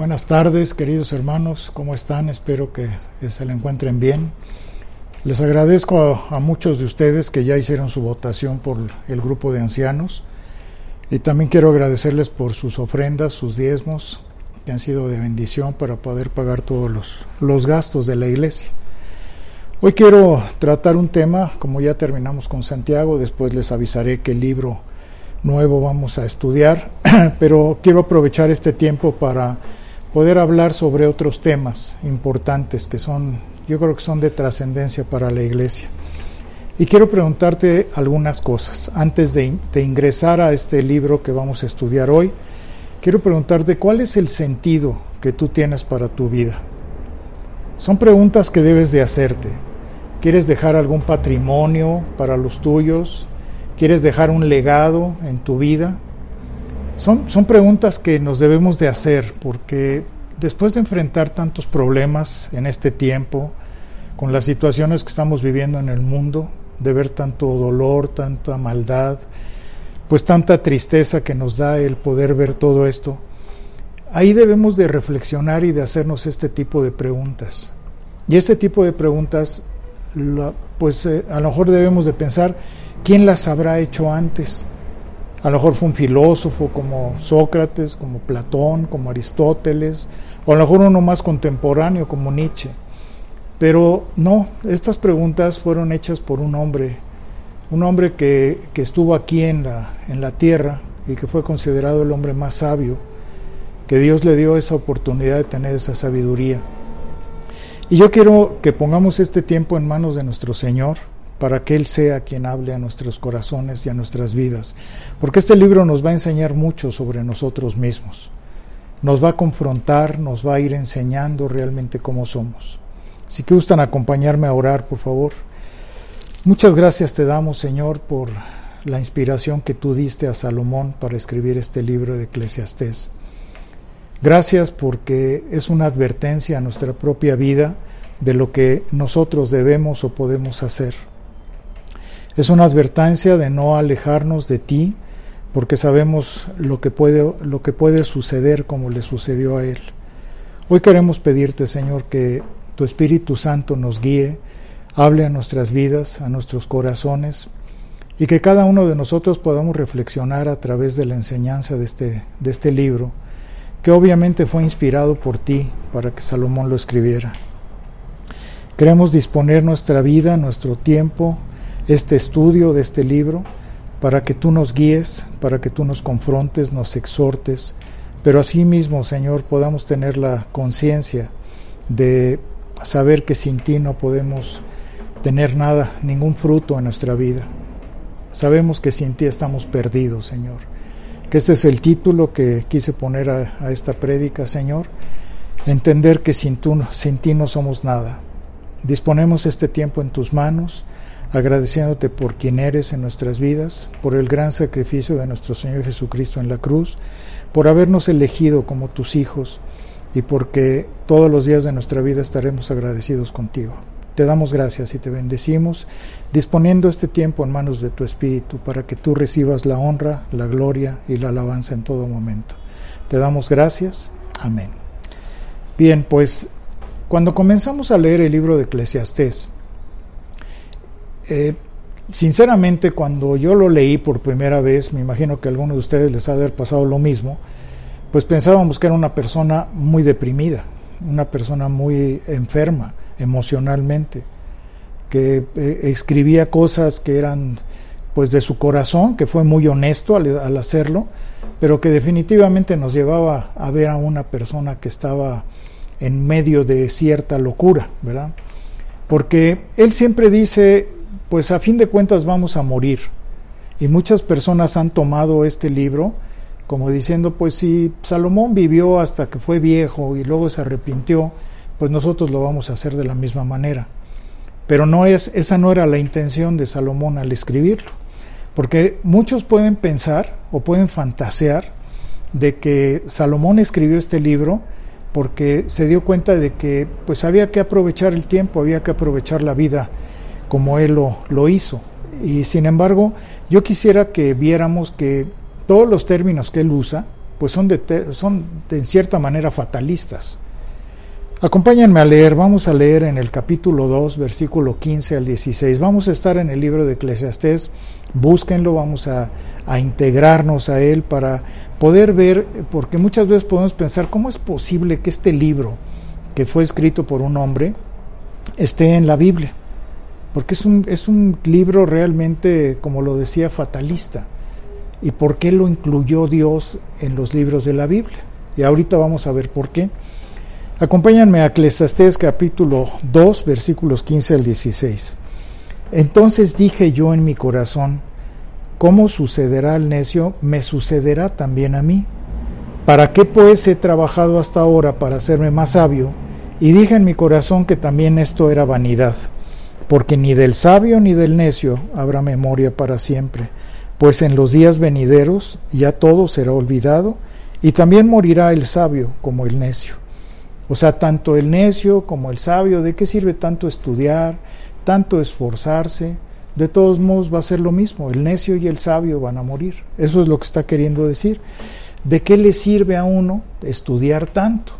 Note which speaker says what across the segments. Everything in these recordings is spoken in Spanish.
Speaker 1: Buenas tardes, queridos hermanos, ¿cómo están? Espero que se le encuentren bien. Les agradezco a, muchos de ustedes que ya hicieron su votación por el grupo de ancianos y también quiero agradecerles por sus ofrendas, sus diezmos, que han sido de bendición para poder pagar todos los, los gastos de la iglesia. Hoy quiero tratar un tema, como ya terminamos con Santiago, después les avisaré qué libro nuevo vamos a estudiar, pero quiero aprovechar este tiempo para poder hablar sobre otros temas importantes que son, yo creo que son de trascendencia para la iglesia. Y quiero preguntarte algunas cosas. Antes de, de, ingresar a este libro que vamos a estudiar hoy, quiero preguntarte cuál es el sentido que tú tienes para tu vida. Son preguntas que debes de hacerte. ¿Quieres dejar algún patrimonio para los tuyos? ¿Quieres dejar un legado en tu vida? Son, son preguntas que nos debemos de hacer porque después de enfrentar tantos problemas en este tiempo, con las situaciones que estamos viviendo en el mundo, de ver tanto dolor, tanta maldad, pues tanta tristeza que nos da el poder ver todo esto, ahí debemos de reflexionar y de hacernos este tipo de preguntas. Y este tipo de preguntas, pues eh, a lo mejor debemos de pensar, ¿quién las habrá hecho antes? A lo mejor fue un filósofo como Sócrates, como Platón, como Aristóteles, o a lo mejor uno más contemporáneo como Nietzsche. Pero no, estas preguntas fueron hechas por un hombre, un hombre que, estuvo aquí en la, en la tierra y que fue considerado el hombre más sabio, que Dios le dio esa oportunidad de tener esa sabiduría. Y yo quiero que pongamos este tiempo en manos de nuestro Señor, para que Él sea quien hable a nuestros corazones y a nuestras vidas. Porque este libro nos va a enseñar mucho sobre nosotros mismos. Nos va a confrontar, nos va a ir enseñando realmente cómo somos. Si gustan acompañarme a orar, por favor. Muchas gracias te damos, Señor, por la inspiración que tú diste a Salomón para escribir este libro de Eclesiastés. Gracias porque es una advertencia a nuestra propia vida de lo que nosotros debemos o podemos hacer. Es una advertencia de no alejarnos de ti, porque sabemos lo que puede, lo que puede suceder como le sucedió a él. Hoy queremos pedirte, Señor, que tu Espíritu Santo nos guíe, hable a nuestras vidas, a nuestros corazones, y que cada uno de nosotros podamos reflexionar a través de la enseñanza de este, de este libro, que obviamente fue inspirado por ti para que Salomón lo escribiera. Queremos disponer nuestra vida, nuestro tiempo, este estudio de este libro para que tú nos guíes, para que tú nos confrontes, nos exhortes, pero asimismo, Señor, podamos tener la conciencia de saber que sin ti no podemos tener nada, ningún fruto en nuestra vida. Sabemos que sin ti estamos perdidos, Señor. Que ese es el título que quise poner a, esta prédica, Señor. Entender que sin, tú, sin ti no somos nada. Disponemos este tiempo en tus manos agradeciéndote por quien eres en nuestras vidas, por el gran sacrificio de nuestro Señor Jesucristo en la cruz, por habernos elegido como tus hijos y porque todos los días de nuestra vida estaremos agradecidos contigo. Te damos gracias y te bendecimos, disponiendo este tiempo en manos de tu Espíritu para que tú recibas la honra, la gloria y la alabanza en todo momento. Te damos gracias. Amén. Bien, pues cuando comenzamos a leer el libro de Eclesiastés, eh, sinceramente, cuando yo lo leí por primera vez, me imagino que a algunos de ustedes les ha de haber pasado lo mismo, pues pensábamos que era una persona muy deprimida, una persona muy enferma emocionalmente, que eh, escribía cosas que eran pues de su corazón, que fue muy honesto al, al, hacerlo, pero que definitivamente nos llevaba a ver a una persona que estaba en medio de cierta locura, ¿verdad? Porque él siempre dice, pues a fin de cuentas vamos a morir. Y muchas personas han tomado este libro como diciendo, pues si Salomón vivió hasta que fue viejo y luego se arrepintió, pues nosotros lo vamos a hacer de la misma manera. Pero no es, esa no era la intención de Salomón al escribirlo. Porque muchos pueden pensar o pueden fantasear de que Salomón escribió este libro porque se dio cuenta de que pues había que aprovechar el tiempo, había que aprovechar la vida como él lo, hizo. Y sin embargo, yo quisiera que viéramos que todos los términos que él usa pues son de, son de en cierta manera fatalistas. Acompáñenme a leer, vamos a leer en el capítulo 2, versículo 15 al 16. Vamos a estar en el libro de Eclesiastés, búsquenlo, vamos a, a, integrarnos a él para poder ver, porque muchas veces podemos pensar, ¿cómo es posible que este libro, que fue escrito por un hombre, esté en la Biblia? Porque es un, es un libro realmente, como lo decía, fatalista. ¿Y por qué lo incluyó Dios en los libros de la Biblia? Y ahorita vamos a ver por qué. Acompáñenme a Eclesiastés capítulo 2, versículos 15 al 16. Entonces dije yo en mi corazón, ¿cómo sucederá al necio? Me sucederá también a mí. ¿Para qué pues he trabajado hasta ahora para hacerme más sabio? Y dije en mi corazón que también esto era vanidad, porque ni del sabio ni del necio habrá memoria para siempre, pues en los días venideros ya todo será olvidado, y también morirá el sabio como el necio. O sea, tanto el necio como el sabio, ¿de qué sirve tanto estudiar, tanto esforzarse? De todos modos va a ser lo mismo, el necio y el sabio van a morir. Eso es lo que está queriendo decir. ¿De qué le sirve a uno estudiar tanto?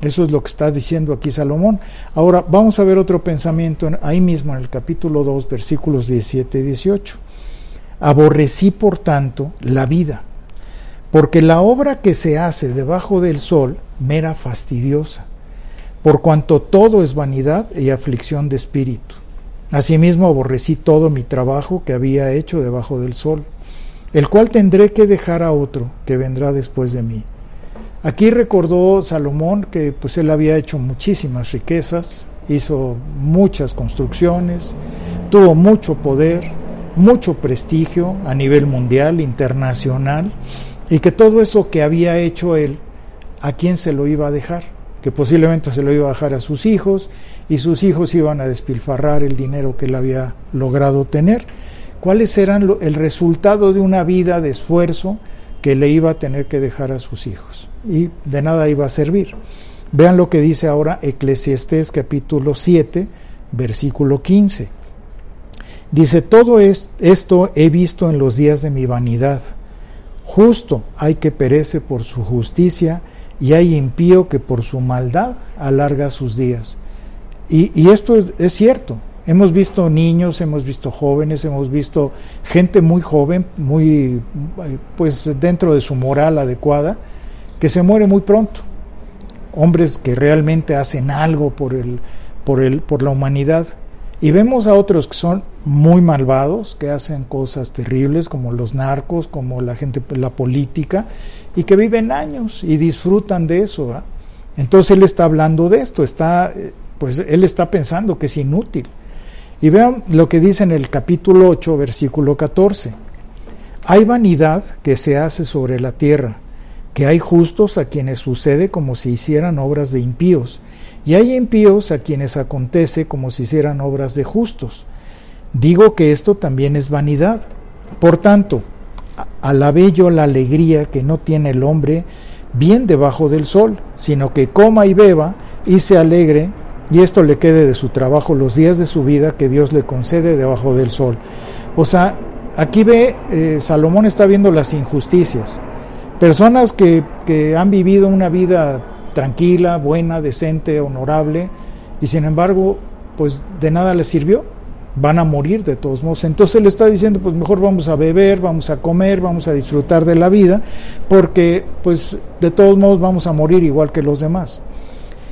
Speaker 1: Eso es lo que está diciendo aquí Salomón. Ahora vamos a ver otro pensamiento ahí mismo en el capítulo 2, versículos 17 y 18. Aborrecí por tanto la vida porque la obra que se hace debajo del sol mera fastidiosa, por cuanto todo es vanidad y aflicción de espíritu. Asimismo aborrecí todo mi trabajo que había hecho debajo del sol, el cual tendré que dejar a otro que vendrá después de mí. Aquí recordó Salomón que pues él había hecho muchísimas riquezas, hizo muchas construcciones, tuvo mucho poder, mucho prestigio a nivel mundial, internacional, y que todo eso que había hecho él, ¿a quién se lo iba a dejar? Que posiblemente se lo iba a dejar a sus hijos y sus hijos iban a despilfarrar el dinero que él había logrado tener. ¿Cuáles eran el resultado de una vida de esfuerzo que le iba a tener que dejar a sus hijos? Y de nada iba a servir. Vean lo que dice ahora Eclesiastés capítulo 7, versículo 15. Dice, todo esto he visto en los días de mi vanidad Justo hay que perece por su justicia y hay impío que por su maldad alarga sus días. Y, esto es, cierto. Hemos visto niños, hemos visto jóvenes, hemos visto gente muy joven, muy pues dentro de su moral adecuada, que se muere muy pronto. Hombres que realmente hacen algo por el, por el, por la humanidad y vemos a otros que son muy malvados, que hacen cosas terribles como los narcos, como la gente, la política, y que viven años y disfrutan de eso. Entonces él está hablando de esto, está, pues él está pensando que es inútil. Y vean lo que dice en el capítulo 8, versículo 14. Hay vanidad que se hace sobre la tierra, que hay justos a quienes sucede como si hicieran obras de impíos y hay impíos a quienes acontece como si hicieran obras de justos. Digo que esto también es vanidad. Por tanto, alabé yo la alegría que no tiene el hombre bien debajo del sol, sino que coma y beba y se alegre, y esto le quede de su trabajo los días de su vida que Dios le concede debajo del sol. O sea, aquí ve, eh, Salomón está viendo las injusticias. Personas que, que han vivido una vida tranquila, buena, decente, honorable, y sin embargo, pues de nada les sirvió, van a morir de todos modos. Entonces le está diciendo, pues mejor vamos a beber, vamos a comer, vamos a disfrutar de la vida, porque pues de todos modos vamos a morir igual que los demás.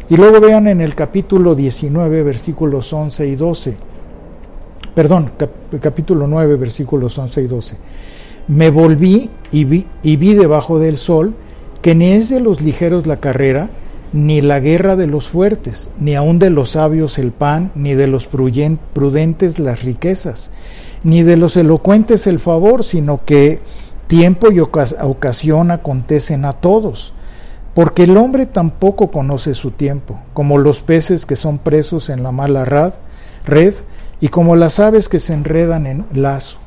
Speaker 1: Y luego vean en el capítulo 19, versículos 11 y 12, perdón, capítulo 9, versículos 11 y 12. Me volví y vi, y vi debajo del sol que ni es de los ligeros la carrera, ni la guerra de los fuertes, ni aun de los sabios el pan, ni de los prudentes las riquezas. ni de los elocuentes el favor, sino que tiempo y ocasión acontecen a todos. Porque el hombre tampoco conoce su tiempo, como los peces que son presos en la mala red, y como las aves que se enredan en lazo.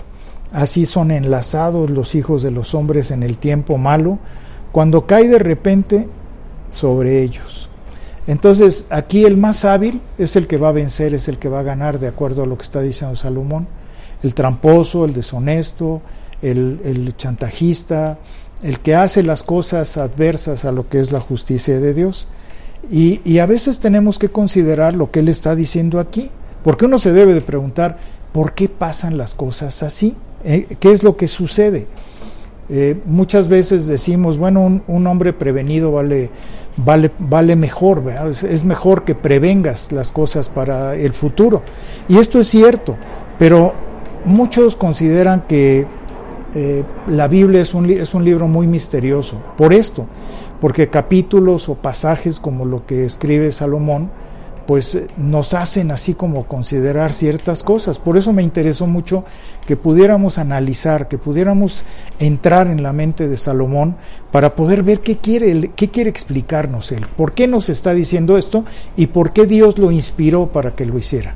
Speaker 1: Así son enlazados los hijos de los hombres en el tiempo malo, cuando cae de repente sobre ellos. Entonces, aquí el más hábil es el que va a vencer, es el que va a ganar, de acuerdo a lo que está diciendo Salomón. El tramposo, el deshonesto, el, chantajista, el que hace las cosas adversas a lo que es la justicia de Dios. Y, a veces tenemos que considerar lo que él está diciendo aquí, porque uno se debe de preguntar, ¿por qué pasan las cosas así? ¿Eh? ¿Qué es lo que sucede? Eh, muchas veces decimos, bueno, un, hombre prevenido vale, vale, vale mejor, es, mejor que prevengas las cosas para el futuro. Y esto es cierto, pero muchos consideran que eh, la Biblia es un, es un libro muy misterioso, por esto, porque capítulos o pasajes como lo que escribe Salomón, pues eh, nos hacen así como considerar ciertas cosas. Por eso me interesó mucho que pudiéramos analizar, que pudiéramos entrar en la mente de Salomón para poder ver qué quiere, qué quiere explicarnos él, por qué nos está diciendo esto y por qué Dios lo inspiró para que lo hiciera.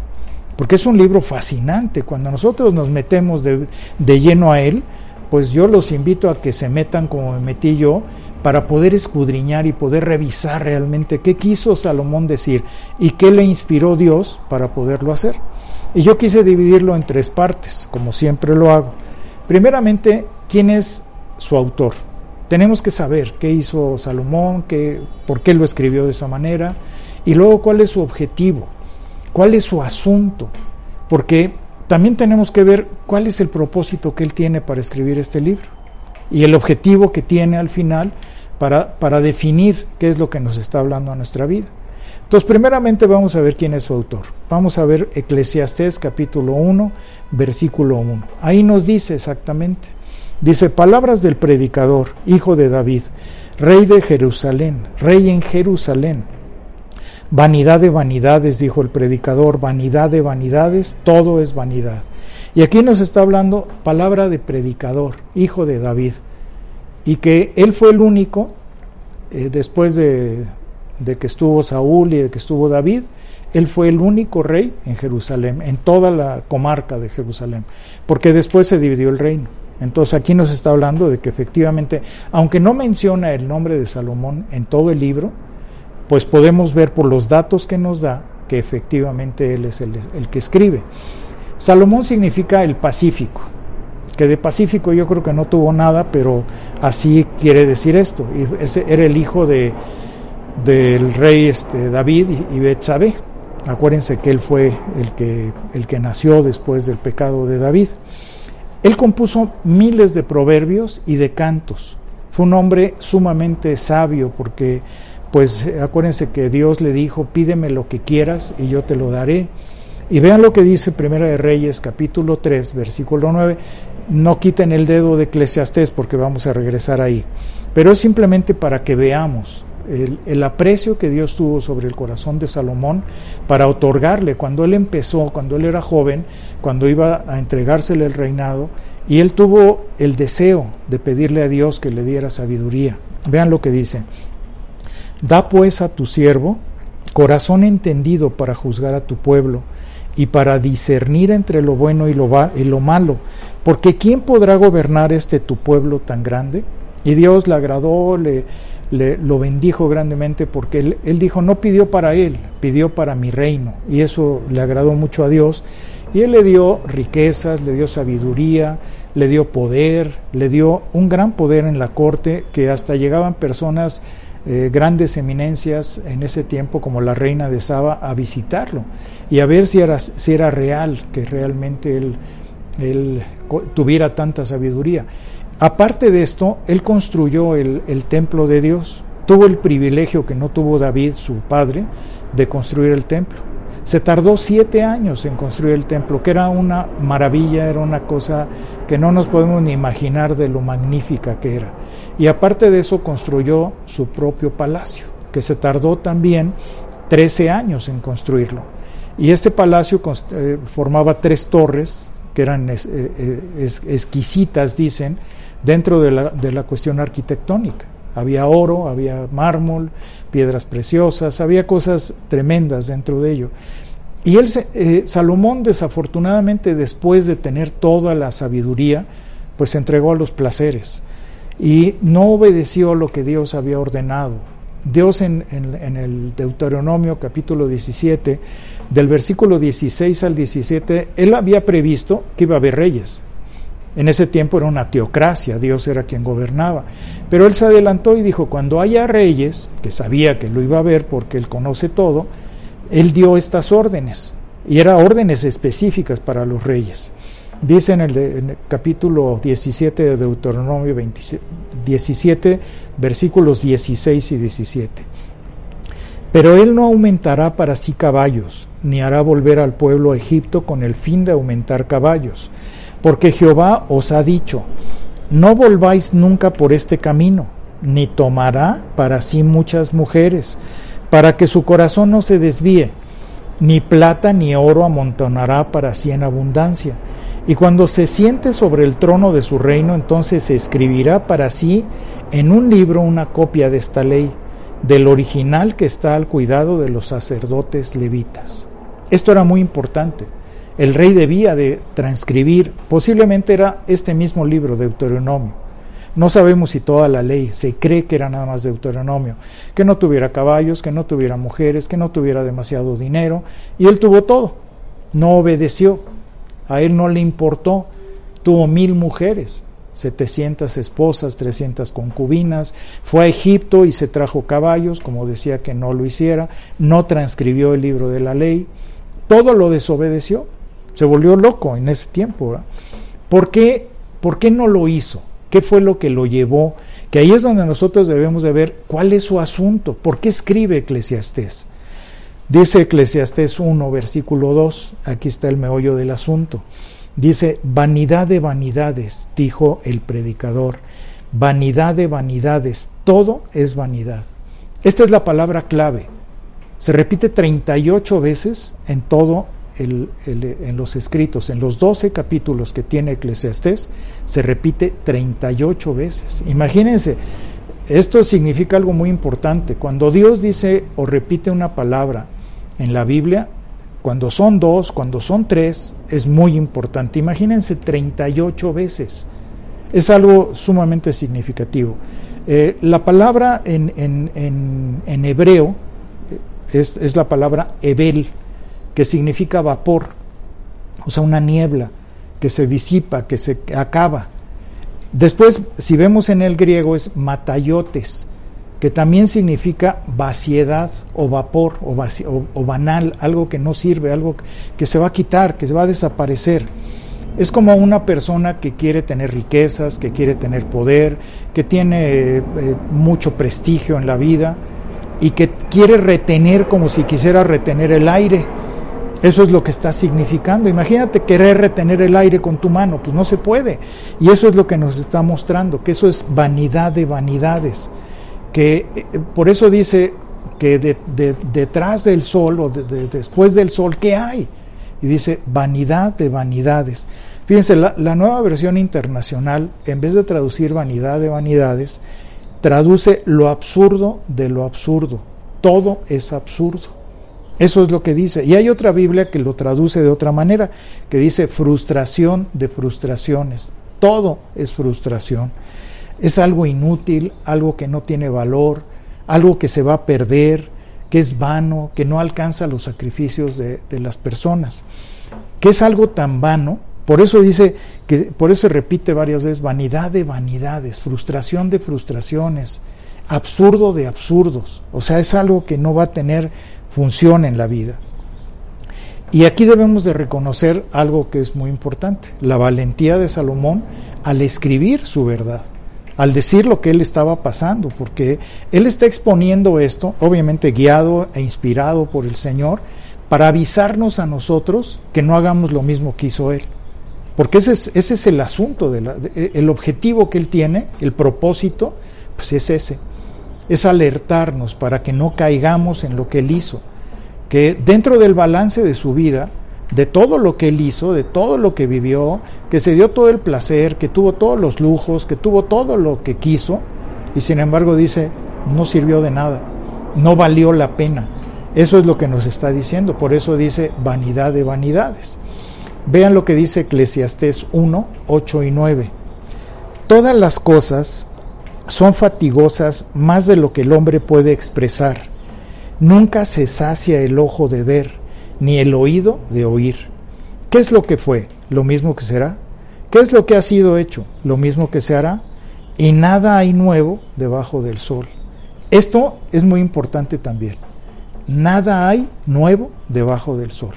Speaker 1: Porque es un libro fascinante. Cuando nosotros nos metemos de, de lleno a él, pues yo los invito a que se metan como me metí yo para poder escudriñar y poder revisar realmente qué quiso Salomón decir y qué le inspiró Dios para poderlo hacer. Y yo quise dividirlo en tres partes, como siempre lo hago. Primeramente, ¿quién es su autor? Tenemos que saber qué hizo Salomón, qué, por qué lo escribió de esa manera, y luego cuál es su objetivo, cuál es su asunto, porque también tenemos que ver cuál es el propósito que él tiene para escribir este libro y el objetivo que tiene al final para, para definir qué es lo que nos está hablando a nuestra vida. Entonces, primeramente vamos a ver quién es su autor. Vamos a ver Eclesiastés capítulo 1, versículo 1. Ahí nos dice exactamente. Dice, palabras del predicador, hijo de David, rey de Jerusalén, rey en Jerusalén. Vanidad de vanidades, dijo el predicador, vanidad de vanidades, todo es vanidad. Y aquí nos está hablando palabra de predicador, hijo de David, y que él fue el único, eh, después de, de que estuvo Saúl y de que estuvo David, él fue el único rey en Jerusalén, en toda la comarca de Jerusalén, porque después se dividió el reino. Entonces aquí nos está hablando de que efectivamente, aunque no menciona el nombre de Salomón en todo el libro, pues podemos ver por los datos que nos da que efectivamente él es el, el que escribe. Salomón significa el Pacífico, que de Pacífico yo creo que no tuvo nada, pero así quiere decir esto. Y ese era el hijo de, del rey este, David y, Betsabé. Acuérdense que él fue el que, el que nació después del pecado de David. Él compuso miles de proverbios y de cantos. Fue un hombre sumamente sabio porque, pues, acuérdense que Dios le dijo, pídeme lo que quieras y yo te lo daré. Y vean lo que dice Primera de Reyes capítulo 3 versículo 9. No quiten el dedo de Eclesiastés porque vamos a regresar ahí. Pero es simplemente para que veamos el, el, aprecio que Dios tuvo sobre el corazón de Salomón para otorgarle cuando él empezó, cuando él era joven, cuando iba a entregársele el reinado, y él tuvo el deseo de pedirle a Dios que le diera sabiduría. Vean lo que dice. Da pues a tu siervo corazón entendido para juzgar a tu pueblo y para discernir entre lo bueno y lo, y lo malo, porque ¿quién podrá gobernar este tu pueblo tan grande? Y Dios le agradó, le, le lo bendijo grandemente porque él, él, dijo, no pidió para él, pidió para mi reino. Y eso le agradó mucho a Dios. Y él le dio riquezas, le dio sabiduría, le dio poder, le dio un gran poder en la corte que hasta llegaban personas eh, grandes eminencias en ese tiempo como la reina de Saba a visitarlo y a ver si era, si era real que realmente él, él tuviera tanta sabiduría. Aparte de esto, él construyó el, el templo de Dios, tuvo el privilegio que no tuvo David, su padre, de construir el templo. Se tardó siete años en construir el templo, que era una maravilla, era una cosa que no nos podemos ni imaginar de lo magnífica que era. Y aparte de eso construyó su propio palacio, que se tardó también 13 años en construirlo. Y este palacio eh, formaba tres torres que eran exquisitas, dicen, dentro de la, de la cuestión arquitectónica. Había oro, había mármol, piedras preciosas, había cosas tremendas dentro de ello. Y él, eh, Salomón, desafortunadamente, después de tener toda la sabiduría, pues se entregó a los placeres y no obedeció lo que Dios había ordenado. Dios en, el Deuteronomio capítulo 17, del versículo 16 al 17, él había previsto que iba a haber reyes. En ese tiempo era una teocracia, Dios era quien gobernaba. Pero él se adelantó y dijo, cuando haya reyes, que sabía que lo iba a ver porque él conoce todo, él dio estas órdenes. Y eran órdenes específicas para los reyes. Dice en el, capítulo 17 de Deuteronomio 17, versículos 16 y 17. Pero él no aumentará para sí caballos, ni hará volver al pueblo a Egipto con el fin de aumentar caballos porque Jehová os ha dicho, no volváis nunca por este camino, ni tomará para sí muchas mujeres, para que su corazón no se desvíe, ni plata ni oro amontonará para sí en abundancia. Y cuando se siente sobre el trono de su reino, entonces se escribirá para sí en un libro una copia de esta ley, del original que está al cuidado de los sacerdotes levitas. Esto era muy importante el rey debía de transcribir, posiblemente era este mismo libro, Deuteronomio. No sabemos si toda la ley, se cree que era nada más Deuteronomio, que no tuviera caballos, que no tuviera mujeres, que no tuviera demasiado dinero, y él tuvo todo, no obedeció, a él no le importó, tuvo mil mujeres, 700 esposas, 300 concubinas, fue a Egipto y se trajo caballos, como decía que no lo hiciera, no transcribió el libro de la ley, todo lo desobedeció. Se volvió loco en ese tiempo. ¿Por qué, ¿Por qué no lo hizo? ¿Qué fue lo que lo llevó? Que ahí es donde nosotros debemos de ver cuál es su asunto. ¿Por qué escribe Eclesiastés? Dice Eclesiastés 1, versículo 2, aquí está el meollo del asunto. Dice, vanidad de vanidades, dijo el predicador, vanidad de vanidades, todo es vanidad. Esta es la palabra clave. Se repite 38 veces en todo en los escritos, en los 12 capítulos que tiene Eclesiastés, se repite 38 veces. Imagínense, esto significa algo muy importante. Cuando Dios dice o repite una palabra en la Biblia, cuando son dos, cuando son tres, es muy importante. Imagínense 38 veces. Es algo sumamente significativo. Eh, la palabra en, hebreo es, es, la palabra Ebel, que significa vapor, o sea, una niebla que se disipa, que se acaba. Después, si vemos en el griego, es matayotes, que también significa vaciedad o vapor o, banal, algo que no sirve, algo que se va a quitar, que se va a desaparecer. Es como una persona que quiere tener riquezas, que quiere tener poder, que tiene eh, mucho prestigio en la vida y que quiere retener como si quisiera retener el aire eso es lo que está significando. Imagínate querer retener el aire con tu mano, pues no se puede. Y eso es lo que nos está mostrando, que eso es vanidad de vanidades. Que eh, por eso dice que detrás del sol o después del sol, ¿qué hay? Y dice vanidad de vanidades. Fíjense, la nueva versión internacional, en vez de traducir vanidad de vanidades, traduce lo absurdo de lo absurdo. Todo es absurdo. Eso es lo que dice. Y hay otra Biblia que lo traduce de otra manera, que dice frustración de frustraciones. Todo es frustración. Es algo inútil, algo que no tiene valor, algo que se va a perder, que es vano, que no alcanza los sacrificios de, las personas. Que es algo tan vano, por eso dice que, por eso repite varias veces, vanidad de vanidades, frustración de frustraciones, absurdo de absurdos. O sea, es algo que no va a tener función en la vida. Y aquí debemos de reconocer algo que es muy importante, la valentía de Salomón al escribir su verdad, al decir lo que él estaba pasando, porque él está exponiendo esto, obviamente guiado e inspirado por el Señor, para avisarnos a nosotros que no hagamos lo mismo que hizo él. Porque ese es, ese es el asunto, de el objetivo que él tiene, el propósito, pues es ese, es alertarnos para que no caigamos en lo que él hizo, que dentro del balance de su vida de todo lo que él hizo, de todo lo que vivió, que se dio todo el placer, que tuvo todos los lujos, que tuvo todo lo que quiso, y sin embargo dice, no sirvió de nada, no valió la pena. Eso es lo que nos está diciendo, por eso dice vanidad de vanidades. Vean lo que dice Eclesiastés 1, 8 y 9. Todas las cosas son fatigosas más de lo que el hombre puede expresar. Nunca se sacia el ojo de ver, ni el oído de oír. ¿Qué es lo que fue? Lo mismo que será. ¿Qué es lo que ha sido hecho? Lo mismo que se hará. Y nada hay nuevo debajo del sol. Esto es muy importante también. Nada hay nuevo debajo del sol.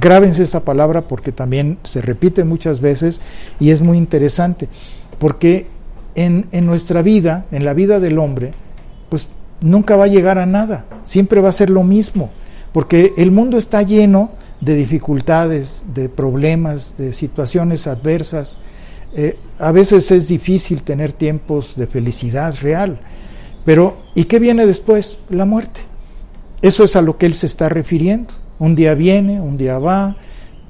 Speaker 1: Grábense esta palabra porque también se repite muchas veces y es muy interesante. Porque en, en nuestra vida, en la vida del hombre, pues nunca va a llegar a nada. Siempre va a ser lo mismo porque el mundo está lleno de dificultades, de problemas, de situaciones adversas. Eh, a veces es difícil tener tiempos de felicidad real, pero ¿y qué viene después? La muerte. Eso es a lo que él se está refiriendo. Un día viene, un día va,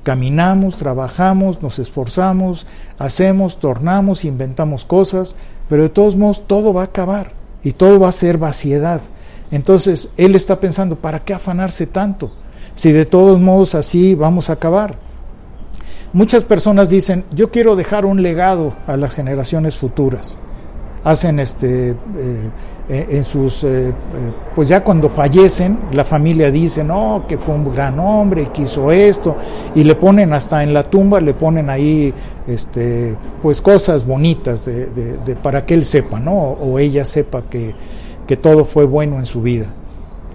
Speaker 1: caminamos, trabajamos, nos esforzamos, hacemos, tornamos, inventamos cosas, pero de todos modos todo va a acabar y todo va a ser vaciedad. Entonces él está pensando, ¿para qué afanarse tanto? Si de todos modos así vamos a acabar. Muchas personas dicen, yo quiero dejar un legado a las generaciones futuras. Hacen este, eh, eh, en sus, eh, pues ya cuando fallecen, la familia dice, no, que fue un gran hombre, que hizo esto, y le ponen hasta en la tumba, le ponen ahí, este, pues cosas bonitas de, de, para que él sepa, ¿no? O ella sepa que, que todo fue bueno en su vida.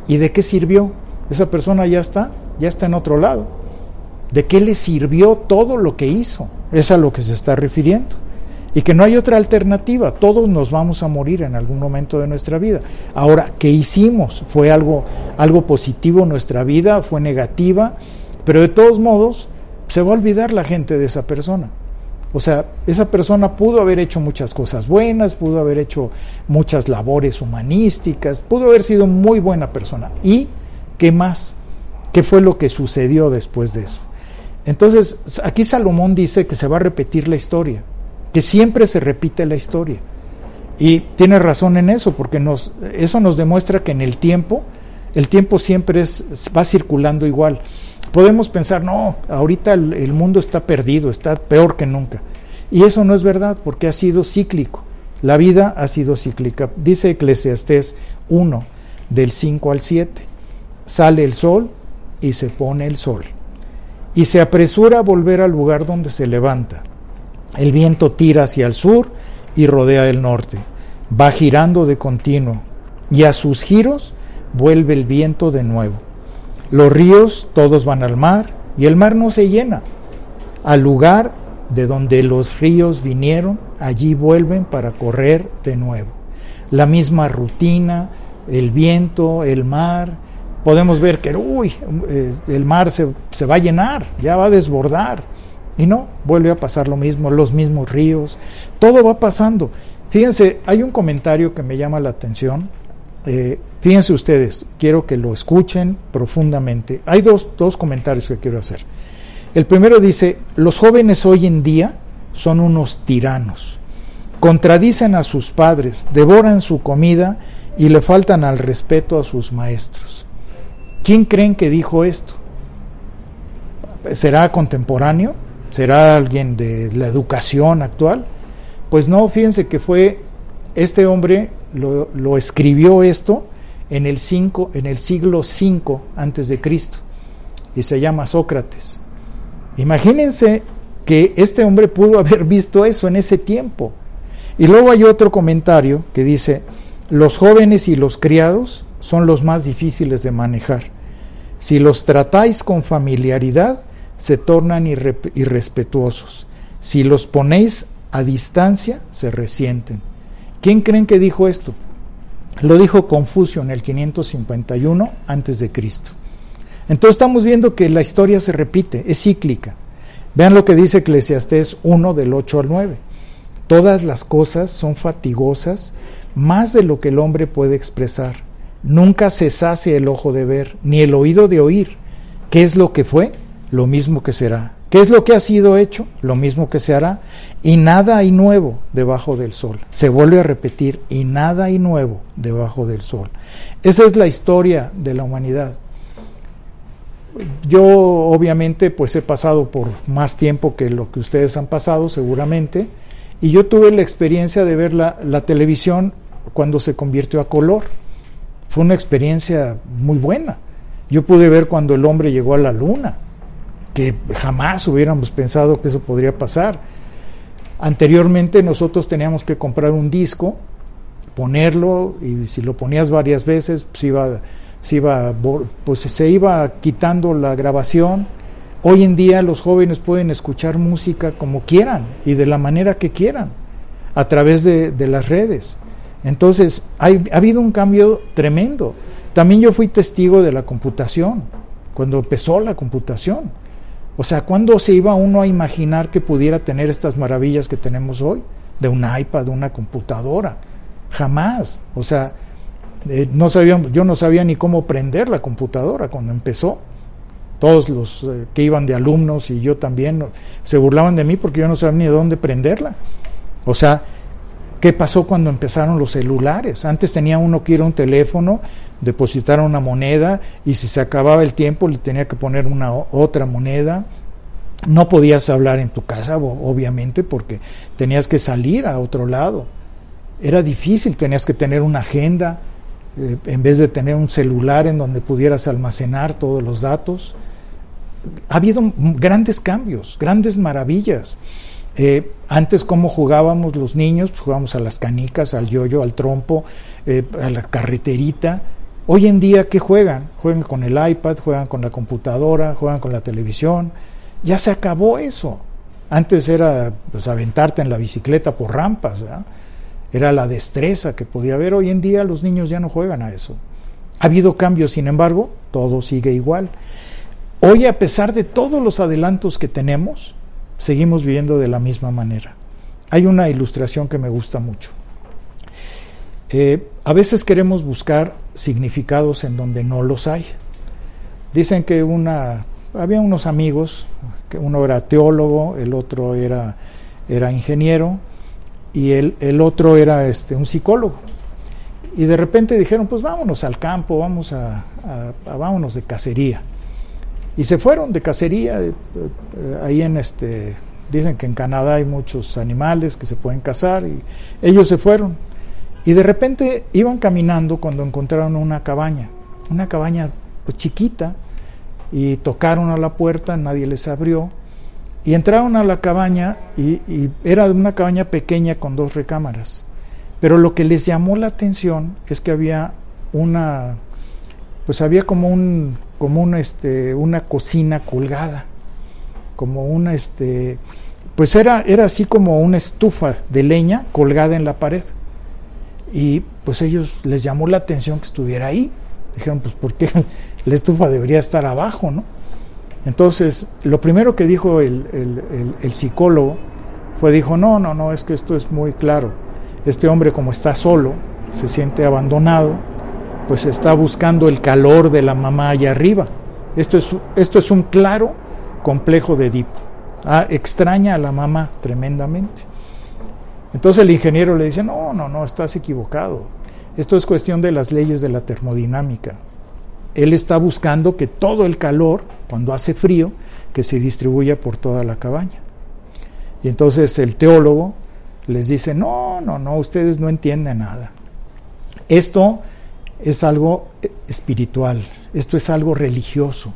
Speaker 1: ¿Y de qué sirvió? Esa persona ya está, ya está en otro lado. ¿De qué le sirvió todo lo que hizo? Es a lo que se está refiriendo. Y que no hay otra alternativa, todos nos vamos a morir en algún momento de nuestra vida. Ahora, ¿qué hicimos? ¿Fue algo, algo positivo en nuestra vida? ¿Fue negativa? Pero de todos modos, se va a olvidar la gente de esa persona. O sea, esa persona pudo haber hecho muchas cosas buenas, pudo haber hecho muchas labores humanísticas, pudo haber sido muy buena persona. ¿Y qué más? ¿Qué fue lo que sucedió después de eso? Entonces, aquí Salomón dice que se va a repetir la historia, que siempre se repite la historia. Y tiene razón en eso, porque nos, eso nos demuestra que en el tiempo, el tiempo siempre es, va circulando igual podemos pensar, no, ahorita el, mundo está perdido, está peor que nunca. Y eso no es verdad, porque ha sido cíclico. La vida ha sido cíclica. Dice Eclesiastés 1, del 5 al 7. Sale el sol y se pone el sol. Y se apresura a volver al lugar donde se levanta. El viento tira hacia el sur y rodea el norte. Va girando de continuo. Y a sus giros vuelve el viento de nuevo los ríos todos van al mar y el mar no se llena. Al lugar de donde los ríos vinieron, allí vuelven para correr de nuevo. La misma rutina, el viento, el mar. Podemos ver que, uy, eh, el mar se, se va a llenar, ya va a desbordar. Y no, vuelve a pasar lo mismo, los mismos ríos, todo va pasando. Fíjense, hay un comentario que me llama la atención eh, fíjense ustedes, quiero que lo escuchen profundamente. Hay dos, dos comentarios que quiero hacer. El primero dice, los jóvenes hoy en día son unos tiranos, contradicen a sus padres, devoran su comida y le faltan al respeto a sus maestros. ¿Quién creen que dijo esto? ¿Será contemporáneo? ¿Será alguien de la educación actual? Pues no, fíjense que fue este hombre lo, escribió esto en el, cinco, en el siglo V antes de Cristo y se llama Sócrates. Imagínense que este hombre pudo haber visto eso en ese tiempo. Y luego hay otro comentario que dice, los jóvenes y los criados son los más difíciles de manejar. Si los tratáis con familiaridad, se tornan irrespetuosos. Si los ponéis a distancia, se resienten. ¿Quién creen que dijo esto? Lo dijo Confucio en el 551 antes de Cristo. Entonces estamos viendo que la historia se repite, es cíclica. Vean lo que dice Eclesiastés 1 del 8 al 9. Todas las cosas son fatigosas más de lo que el hombre puede expresar. Nunca se sacia el ojo de ver, ni el oído de oír. ¿Qué es lo que fue? lo mismo que será. ¿Qué es lo que ha sido hecho? Lo mismo que se hará. Y nada hay nuevo debajo del sol. Se vuelve a repetir, y nada hay nuevo debajo del sol. Esa es la historia de la humanidad. Yo obviamente pues he pasado por más tiempo que lo que ustedes han pasado seguramente, y yo tuve la experiencia de ver la, la televisión cuando se convirtió a color. Fue una experiencia muy buena. Yo pude ver cuando el hombre llegó a la luna, que jamás hubiéramos pensado que eso podría pasar. Anteriormente nosotros teníamos que comprar un disco, ponerlo y si lo ponías varias veces pues iba, se iba, pues se iba quitando la grabación. Hoy en día los jóvenes pueden escuchar música como quieran y de la manera que quieran a través de, de las redes. Entonces ha habido un cambio tremendo. También yo fui testigo de la computación, cuando empezó la computación. O sea, ¿cuándo se iba uno a imaginar que pudiera tener estas maravillas que tenemos hoy? De un iPad, de una computadora. Jamás. O sea, eh, no yo no sabía ni cómo prender la computadora cuando empezó. Todos los eh, que iban de alumnos y yo también se burlaban de mí porque yo no sabía ni de dónde prenderla. O sea, ¿qué pasó cuando empezaron los celulares? Antes tenía uno que ir a un teléfono depositar una moneda y si se acababa el tiempo le tenía que poner una otra moneda. No podías hablar en tu casa, obviamente, porque tenías que salir a otro lado. Era difícil, tenías que tener una agenda eh, en vez de tener un celular en donde pudieras almacenar todos los datos. Ha habido grandes cambios, grandes maravillas. Eh, antes, ¿cómo jugábamos los niños? Pues jugábamos a las canicas, al yoyo, al trompo, eh, a la carreterita. Hoy en día, ¿qué juegan? Juegan con el iPad, juegan con la computadora, juegan con la televisión. Ya se acabó eso. Antes era pues, aventarte en la bicicleta por rampas, era la destreza que podía haber. Hoy en día los niños ya no juegan a eso. Ha habido cambios, sin embargo, todo sigue igual. Hoy, a pesar de todos los adelantos que tenemos, seguimos viviendo de la misma manera. Hay una ilustración que me gusta mucho. Eh, a veces queremos buscar significados en donde no los hay. Dicen que una, había unos amigos, que uno era teólogo, el otro era, era ingeniero y el, otro era este, un psicólogo. Y de repente dijeron, pues vámonos al campo, vamos a, vámonos de cacería. Y se fueron de cacería, eh, eh, ahí en este, dicen que en Canadá hay muchos animales que se pueden cazar, y ellos se fueron y de repente iban caminando cuando encontraron una cabaña, una cabaña pues, chiquita, y tocaron a la puerta, nadie les abrió, y entraron a la cabaña y, y era una cabaña pequeña con dos recámaras. Pero lo que les llamó la atención es que había una, pues había como un, como una, este, una cocina colgada, como una, este, pues era, era así como una estufa de leña colgada en la pared y pues ellos les llamó la atención que estuviera ahí. Dijeron, pues ¿por qué la estufa debería estar abajo, no? Entonces, lo primero que dijo el, el, psicólogo fue, dijo, no, no, no, es que esto es muy claro. Este hombre como está solo, se siente abandonado, pues está buscando el calor de la mamá allá arriba. Esto es, esto es un claro complejo de Edipo. Ah, extraña a la mamá tremendamente. Entonces el ingeniero le dice, no, no, no, estás equivocado. Esto es cuestión de las leyes de la termodinámica. Él está buscando que todo el calor, cuando hace frío, que se distribuya por toda la cabaña. Y entonces el teólogo les dice, no, no, no, ustedes no entienden nada. Esto es algo espiritual, esto es algo religioso.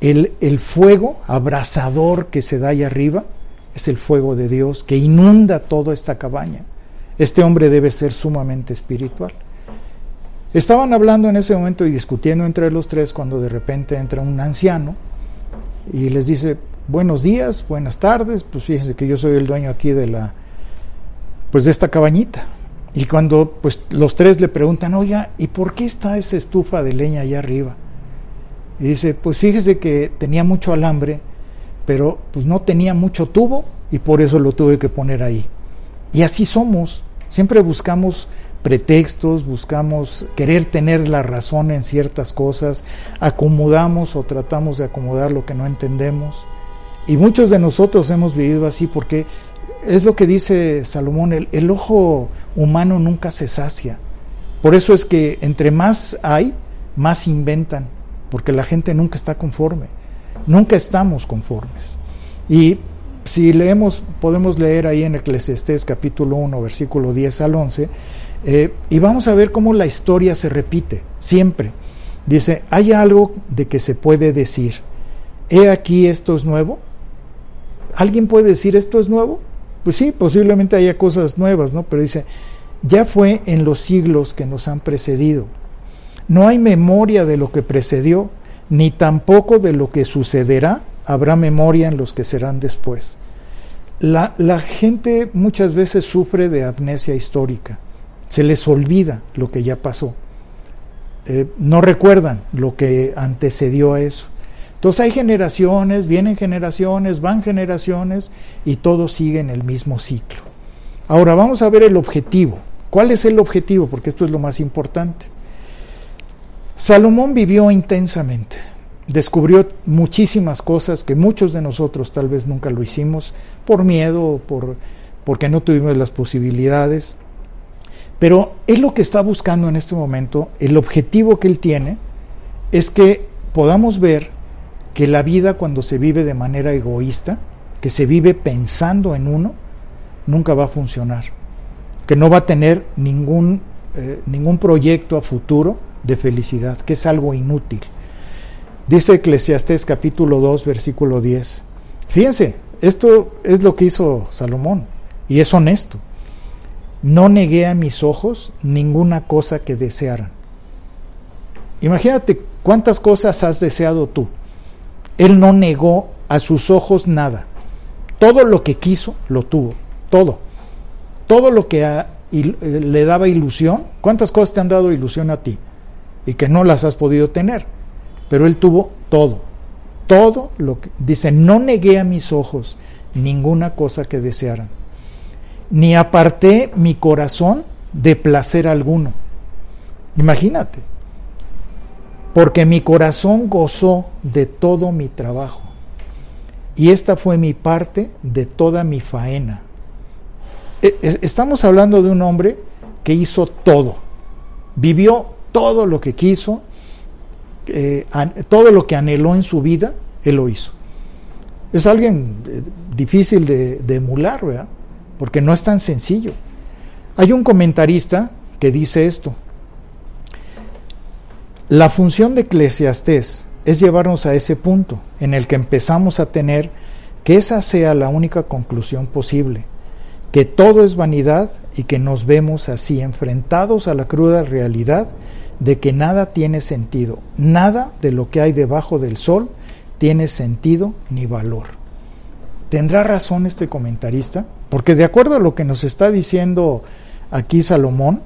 Speaker 1: El, el fuego abrasador que se da ahí arriba es el fuego de Dios que inunda toda esta cabaña. Este hombre debe ser sumamente espiritual. Estaban hablando en ese momento y discutiendo entre los tres cuando de repente entra un anciano y les dice, buenos días, buenas tardes, pues fíjense que yo soy el dueño aquí de la, pues de esta cabañita. Y cuando pues los tres le preguntan, oye, ¿y por qué está esa estufa de leña allá arriba? Y dice, pues fíjese que tenía mucho alambre pero pues no tenía mucho tubo y por eso lo tuve que poner ahí. Y así somos, siempre buscamos pretextos, buscamos querer tener la razón en ciertas cosas, acomodamos o tratamos de acomodar lo que no entendemos. Y muchos de nosotros hemos vivido así porque es lo que dice Salomón, el, ojo humano nunca se sacia. Por eso es que entre más hay, más inventan, porque la gente nunca está conforme, nunca estamos conformes. Y si leemos, podemos leer ahí en Eclesiastés capítulo 1, versículo 10 al 11, eh, y vamos a ver cómo la historia se repite, siempre. Dice, hay algo de que se puede decir, he aquí esto es nuevo. ¿Alguien puede decir esto es nuevo? Pues sí, posiblemente haya cosas nuevas, ¿no? Pero dice, ya fue en los siglos que nos han precedido. No hay memoria de lo que precedió, ni tampoco de lo que sucederá habrá memoria en los que serán después. La, gente muchas veces sufre de amnesia histórica, se les olvida lo que ya pasó, eh, no recuerdan lo que antecedió a eso. Entonces hay generaciones, vienen generaciones, van generaciones y todo sigue en el mismo ciclo. Ahora vamos a ver el objetivo. ¿Cuál es el objetivo? Porque esto es lo más importante. Salomón vivió intensamente, descubrió muchísimas cosas que muchos de nosotros tal vez nunca lo hicimos por miedo, por porque no tuvimos las posibilidades. Pero él lo que está buscando en este momento, el objetivo que él tiene, es que podamos ver que la vida cuando se vive de manera egoísta, que se vive pensando en uno, nunca va a funcionar, que no va a tener ningún, eh, ningún proyecto a futuro de felicidad, que es algo inútil. Dice Eclesiastés capítulo 2, versículo 10. Fíjense, esto es lo que hizo Salomón y es honesto. No negué a mis ojos ninguna cosa que desearan. Imagínate cuántas cosas has deseado tú. Él no negó a sus ojos nada. Todo lo que quiso, lo tuvo. Todo. Todo lo que eh, le daba ilusión. ¿Cuántas cosas te han dado ilusión a ti? Y que no las has podido tener. Pero él tuvo todo. Todo lo que... Dice, no negué a mis ojos ninguna cosa que desearan. Ni aparté mi corazón de placer alguno. Imagínate porque mi corazón gozó de todo mi trabajo, y esta fue mi parte de toda mi faena. E, estamos hablando de un hombre que hizo todo, vivió todo lo que quiso, eh, todo lo que anheló en su vida, él lo hizo. Es alguien eh, difícil de, de emular, ¿verdad? Porque no es tan sencillo. Hay un comentarista que dice esto, la función de Eclesiastés es llevarnos a ese punto en el que empezamos a tener que esa sea la única conclusión posible, que todo es vanidad y que nos vemos así enfrentados a la cruda realidad de que nada tiene sentido, nada de lo que hay debajo del sol tiene sentido ni valor. ¿Tendrá razón este comentarista? Porque de acuerdo a lo que nos está diciendo aquí Salomón,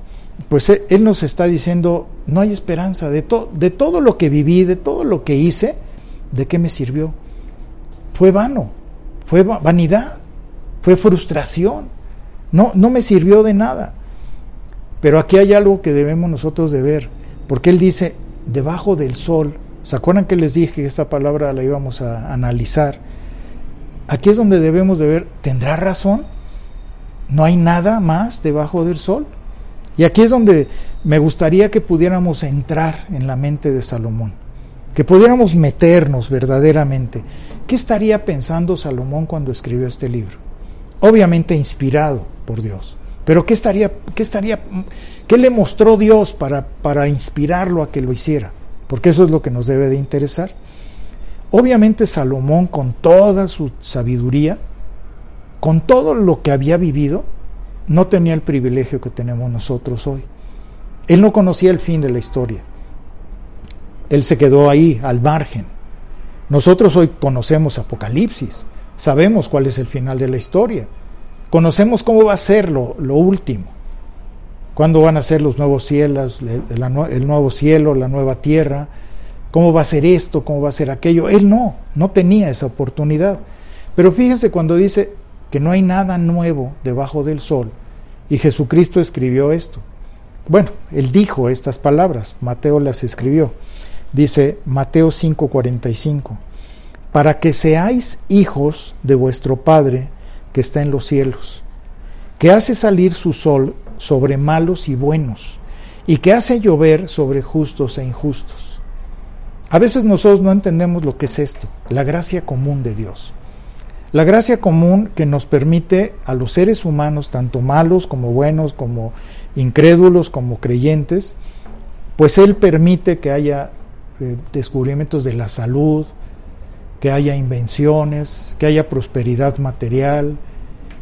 Speaker 1: pues eh, él nos está diciendo, no hay esperanza, de, de todo lo que viví, de todo lo que hice, ¿de qué me sirvió? Fue vano, fue vanidad, fue frustración, no, no me sirvió de nada. Pero aquí hay algo que debemos nosotros de ver, porque él dice, debajo del sol, ¿se acuerdan que les dije que esta palabra la íbamos a analizar? Aquí es donde debemos de ver, ¿tendrá razón? ¿No hay nada más debajo del sol? Y aquí es donde me gustaría que pudiéramos entrar en la mente de Salomón, que pudiéramos meternos verdaderamente. ¿Qué estaría pensando Salomón cuando escribió este libro? Obviamente inspirado por Dios. Pero ¿qué estaría, qué estaría, qué le mostró Dios para, para inspirarlo a que lo hiciera? Porque eso es lo que nos debe de interesar. Obviamente Salomón, con toda su sabiduría, con todo lo que había vivido, no tenía el privilegio que tenemos nosotros hoy. Él no conocía el fin de la historia. Él se quedó ahí, al margen. Nosotros hoy conocemos Apocalipsis, sabemos cuál es el final de la historia, conocemos cómo va a ser lo, último, cuándo van a ser los nuevos cielos, el nuevo cielo, la nueva tierra, cómo va a ser esto, cómo va a ser aquello. Él no, no tenía esa oportunidad. Pero fíjense cuando dice, que no hay nada nuevo debajo del sol. Y Jesucristo escribió esto. Bueno, él dijo estas palabras, Mateo las escribió. Dice Mateo 5:45, para que seáis hijos de vuestro Padre que está en los cielos, que hace salir su sol sobre malos y buenos, y que hace llover sobre justos e injustos. A veces nosotros no entendemos lo que es esto, la gracia común de Dios. La gracia común que nos permite a los seres humanos, tanto malos como buenos, como incrédulos, como creyentes, pues Él permite que haya eh, descubrimientos de la salud, que haya invenciones, que haya prosperidad material.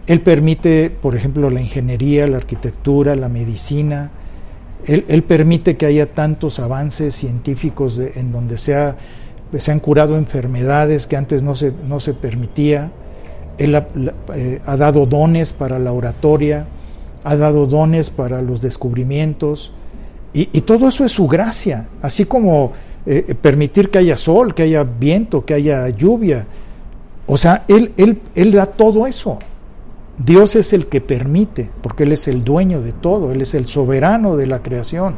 Speaker 1: Él permite, por ejemplo, la ingeniería, la arquitectura, la medicina. Él, permite que haya tantos avances científicos en donde se, han curado enfermedades que antes no se, no se permitía. Él ha, eh, ha dado dones para la oratoria, ha dado dones para los descubrimientos. Y, todo eso es su gracia, así como eh, permitir que haya sol, que haya viento, que haya lluvia. O sea, él da todo eso. Dios es el que permite, porque Él es el dueño de todo, Él es el soberano de la creación.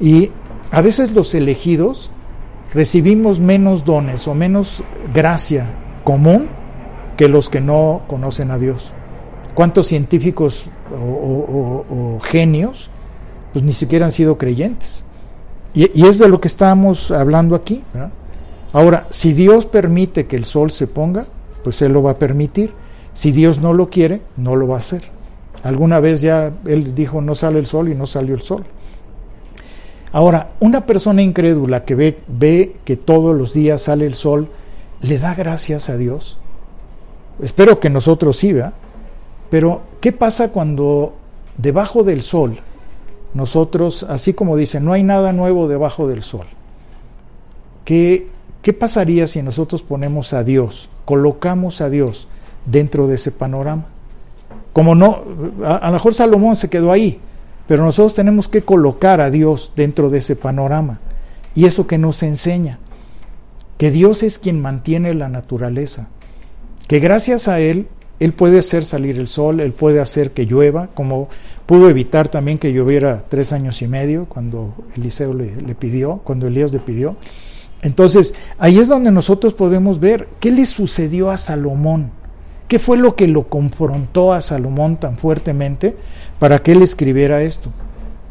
Speaker 1: Y a veces los elegidos recibimos menos dones o menos gracia común que los que no conocen a Dios. ¿Cuántos científicos o, genios pues ni siquiera han sido creyentes? Y, es de lo que estamos hablando aquí. Ahora, si Dios permite que el sol se ponga, pues Él lo va a permitir. Si Dios no lo quiere, no lo va a hacer. Alguna vez ya Él dijo no sale el sol y no salió el sol. Ahora, una persona incrédula que ve, ve que todos los días sale el sol, ¿le da gracias a Dios? Espero que nosotros sí, ¿verdad? Pero, ¿qué pasa cuando debajo del sol nosotros, así como dice, no hay nada nuevo debajo del sol. ¿Qué, ¿Qué pasaría si nosotros ponemos a Dios, colocamos a Dios dentro de ese panorama? Como no, a, a lo mejor Salomón se quedó ahí, pero nosotros tenemos que colocar a Dios dentro de ese panorama. Y eso que nos enseña, que Dios es quien mantiene la naturaleza, que gracias a Él, Él puede hacer salir el sol, Él puede hacer que llueva, como Pudo evitar también que lloviera tres años y medio cuando Eliseo le, pidió, cuando Elías le pidió. Entonces, ahí es donde nosotros podemos ver qué le sucedió a Salomón, qué fue lo que lo confrontó a Salomón tan fuertemente para que él escribiera esto.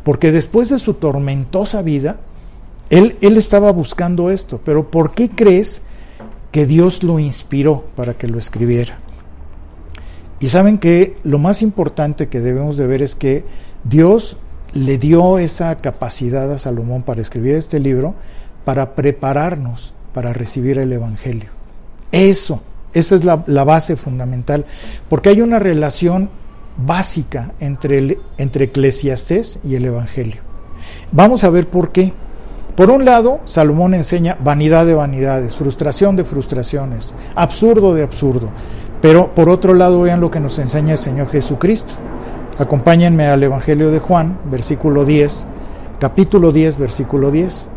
Speaker 1: Porque después de su tormentosa vida, él, él estaba buscando esto, pero ¿por qué crees que Dios lo inspiró para que lo escribiera? Y saben que lo más importante que debemos de ver es que Dios le dio esa capacidad a Salomón para escribir este libro para prepararnos para recibir el Evangelio. Eso, esa es la, base fundamental, porque hay una relación básica entre, el, entre Eclesiastés y el Evangelio. Vamos a ver por qué. Por un lado, Salomón enseña vanidad de vanidades, frustración de frustraciones, absurdo de absurdo. Pero por otro lado, vean lo que nos enseña el Señor Jesucristo. Acompáñenme al Evangelio de Juan, versículo 10, capítulo 10, versículo 10.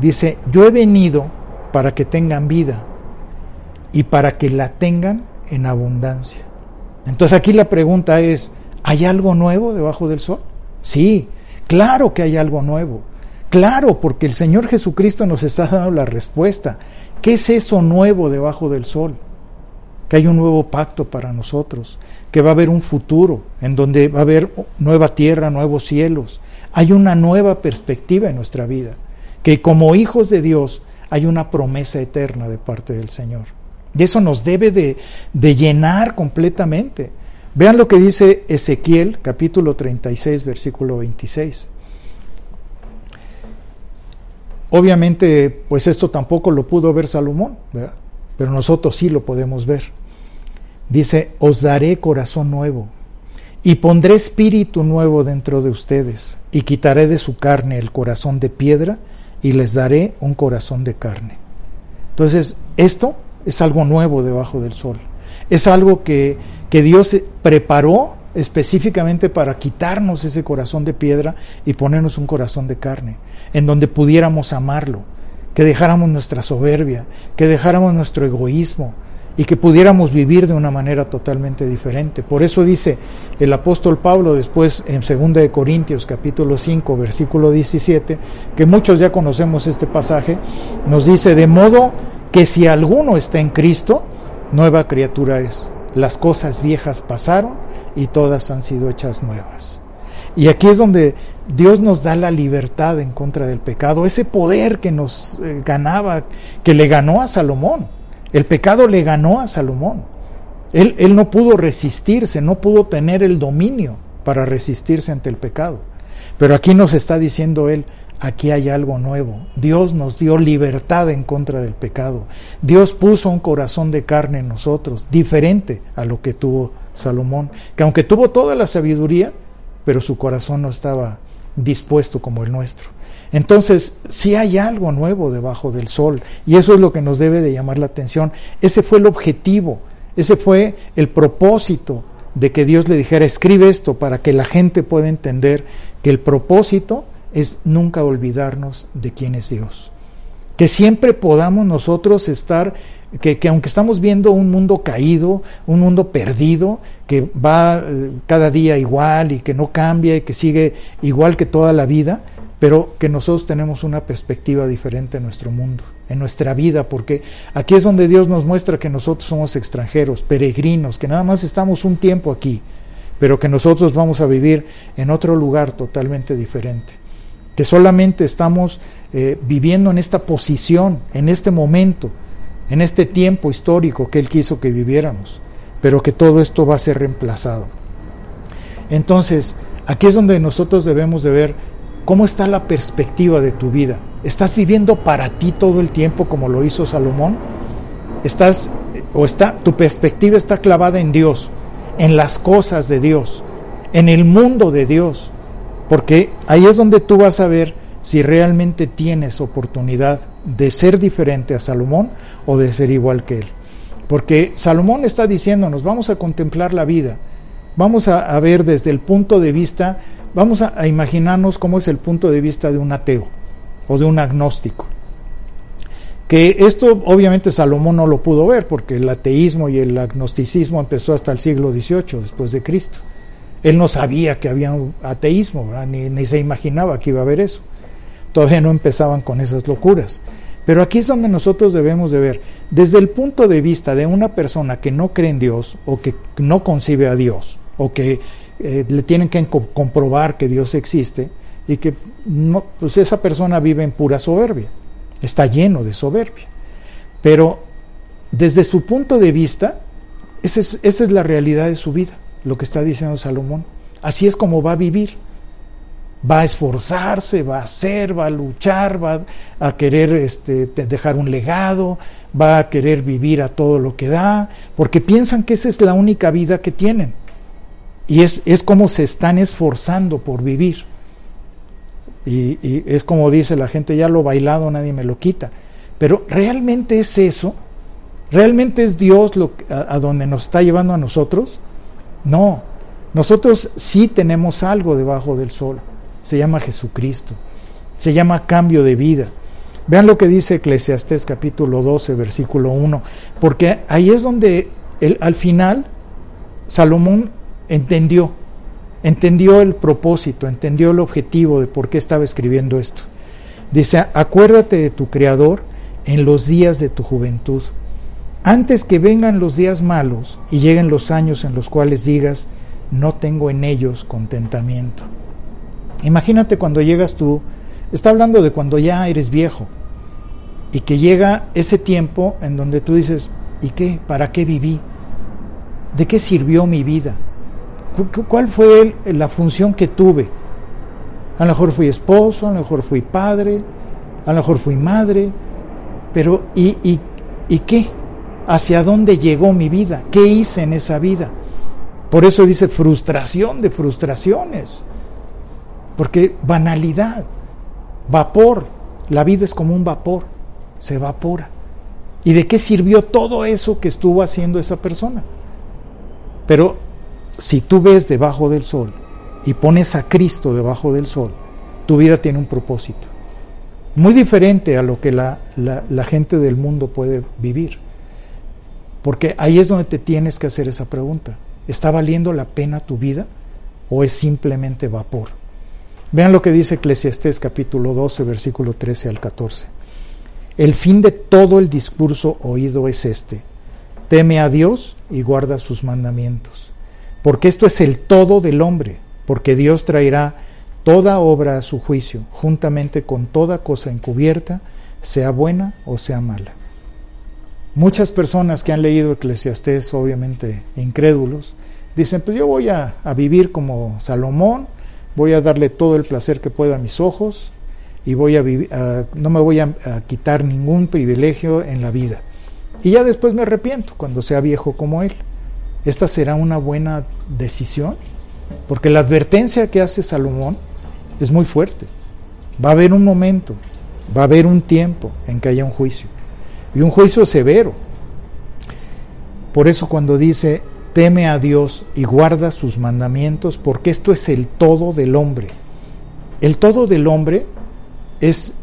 Speaker 1: Dice, yo he venido para que tengan vida y para que la tengan en abundancia. Entonces aquí la pregunta es, ¿hay algo nuevo debajo del sol? Sí, claro que hay algo nuevo. Claro, porque el Señor Jesucristo nos está dando la respuesta. ¿Qué es eso nuevo debajo del sol? que hay un nuevo pacto para nosotros, que va a haber un futuro en donde va a haber nueva tierra, nuevos cielos. Hay una nueva perspectiva en nuestra vida, que como hijos de Dios hay una promesa eterna de parte del Señor. Y eso nos debe de, llenar completamente. Vean lo que dice Ezequiel capítulo 36 versículo 26. Obviamente, pues esto tampoco lo pudo ver Salomón, pero nosotros sí lo podemos ver. Dice, os daré corazón nuevo y pondré espíritu nuevo dentro de ustedes y quitaré de su carne el corazón de piedra y les daré un corazón de carne. Entonces, esto es algo nuevo debajo del sol. Es algo que, que Dios preparó específicamente para quitarnos ese corazón de piedra y ponernos un corazón de carne, en donde pudiéramos amarlo, que dejáramos nuestra soberbia, que dejáramos nuestro egoísmo, y que pudiéramos vivir de una manera totalmente diferente. Por eso dice el apóstol Pablo después en 2 de Corintios capítulo 5 versículo 17, que muchos ya conocemos este pasaje, nos dice de modo que si alguno está en Cristo, nueva criatura es. Las cosas viejas pasaron y todas han sido hechas nuevas. Y aquí es donde Dios nos da la libertad en contra del pecado, ese poder que nos eh, ganaba, que le ganó a Salomón el pecado le ganó a Salomón. Él, él, no pudo resistirse, no pudo tener el dominio para resistirse ante el pecado. Pero aquí nos está diciendo él, aquí hay algo nuevo. Dios nos dio libertad en contra del pecado. Dios puso un corazón de carne en nosotros, diferente a lo que tuvo Salomón, que aunque tuvo toda la sabiduría, pero su corazón no estaba dispuesto como el nuestro. Entonces, si hay algo nuevo debajo del sol, y eso es lo que nos debe de llamar la atención. Ese fue el objetivo, ese fue el propósito de que Dios le dijera, escribe esto para que la gente pueda entender que el propósito es nunca olvidarnos de quién es Dios. Que siempre podamos nosotros estar, que, que aunque estamos viendo un mundo caído, un mundo perdido, que va eh, cada día igual y que no cambia y que sigue igual que toda la vida, pero que nosotros tenemos una perspectiva diferente en nuestro mundo, en nuestra vida, porque aquí es donde Dios nos muestra que nosotros somos extranjeros, peregrinos, que nada más estamos un tiempo aquí, pero que nosotros vamos a vivir en otro lugar totalmente diferente, que solamente estamos eh, viviendo en esta posición, en este momento, en este tiempo histórico que Él quiso que viviéramos, pero que todo esto va a ser reemplazado. Entonces, aquí es donde nosotros debemos de ver ¿Cómo está la perspectiva de tu vida? ¿Estás viviendo para ti todo el tiempo como lo hizo Salomón? ¿Estás o está tu perspectiva está clavada en Dios, en las cosas de Dios, en el mundo de Dios? Porque ahí es donde tú vas a ver si realmente tienes oportunidad de ser diferente a Salomón o de ser igual que él. Porque Salomón está diciéndonos, vamos a contemplar la vida, vamos a, ver desde el punto de vista Vamos a, imaginarnos cómo es el punto de vista de un ateo o de un agnóstico. Que esto obviamente Salomón no lo pudo ver porque el ateísmo y el agnosticismo empezó hasta el siglo XVIII después de Cristo. Él no sabía que había un ateísmo, ni, ni, se imaginaba que iba a haber eso. Todavía no empezaban con esas locuras. Pero aquí es donde nosotros debemos de ver, desde el punto de vista de una persona que no cree en Dios o que no concibe a Dios o que eh, le tienen que comprobar que Dios existe y que no, pues esa persona vive en pura soberbia, está lleno de soberbia. Pero desde su punto de vista, es, esa es la realidad de su vida, lo que está diciendo Salomón. Así es como va a vivir. Va a esforzarse, va a hacer, va a luchar, va a querer este, dejar un legado, va a querer vivir a todo lo que da, porque piensan que esa es la única vida que tienen. Y es, es como se están esforzando por vivir. Y, es como dice la gente, ya lo bailado nadie me lo quita. Pero ¿realmente es eso? ¿Realmente es Dios lo, a, a donde nos está llevando a nosotros? No, nosotros sí tenemos algo debajo del sol. Se llama Jesucristo. Se llama cambio de vida. Vean lo que dice Eclesiastés capítulo 12, versículo 1. Porque ahí es donde al final Salomón entendió, entendió el propósito, entendió el objetivo de por qué estaba escribiendo esto. Dice, acuérdate de tu Creador en los días de tu juventud, antes que vengan los días malos y lleguen los años en los cuales digas, no tengo en ellos contentamiento. Imagínate cuando llegas tú, está hablando de cuando ya eres viejo y que llega ese tiempo en donde tú dices, ¿y qué? ¿Para qué viví? ¿De qué sirvió mi vida? ¿Cuál fue la función que tuve? A lo mejor fui esposo, a lo mejor fui padre, a lo mejor fui madre, pero ¿y, y, y qué? ¿Hacia dónde llegó mi vida? ¿Qué hice en esa vida? Por eso dice frustración de frustraciones, porque banalidad, vapor, la vida es como un vapor, se evapora. ¿Y de qué sirvió todo eso que estuvo haciendo esa persona? Pero si tú ves debajo del sol y pones a Cristo debajo del sol, tu vida tiene un propósito. Muy diferente a lo que la, la, gente del mundo puede vivir. Porque ahí es donde te tienes que hacer esa pregunta. ¿Está valiendo la pena tu vida o es simplemente vapor? Vean lo que dice Eclesiastés capítulo 12, versículo 13 al 14. El fin de todo el discurso oído es este. Teme a Dios y guarda sus mandamientos. Porque esto es el todo del hombre, porque Dios traerá toda obra a su juicio, juntamente con toda cosa encubierta, sea buena o sea mala. Muchas personas que han leído Eclesiastés, obviamente incrédulos, dicen, pues yo voy a, vivir como Salomón, voy a darle todo el placer que pueda a mis ojos y voy a no me voy a, a quitar ningún privilegio en la vida. Y ya después me arrepiento cuando sea viejo como él. ¿Esta será una buena decisión? Porque la advertencia que hace Salomón es muy fuerte. Va a haber un momento, va a haber un tiempo en que haya un juicio. Y un juicio severo. Por eso cuando dice, teme a Dios y guarda sus mandamientos, porque esto es el todo del hombre. El todo del hombre es,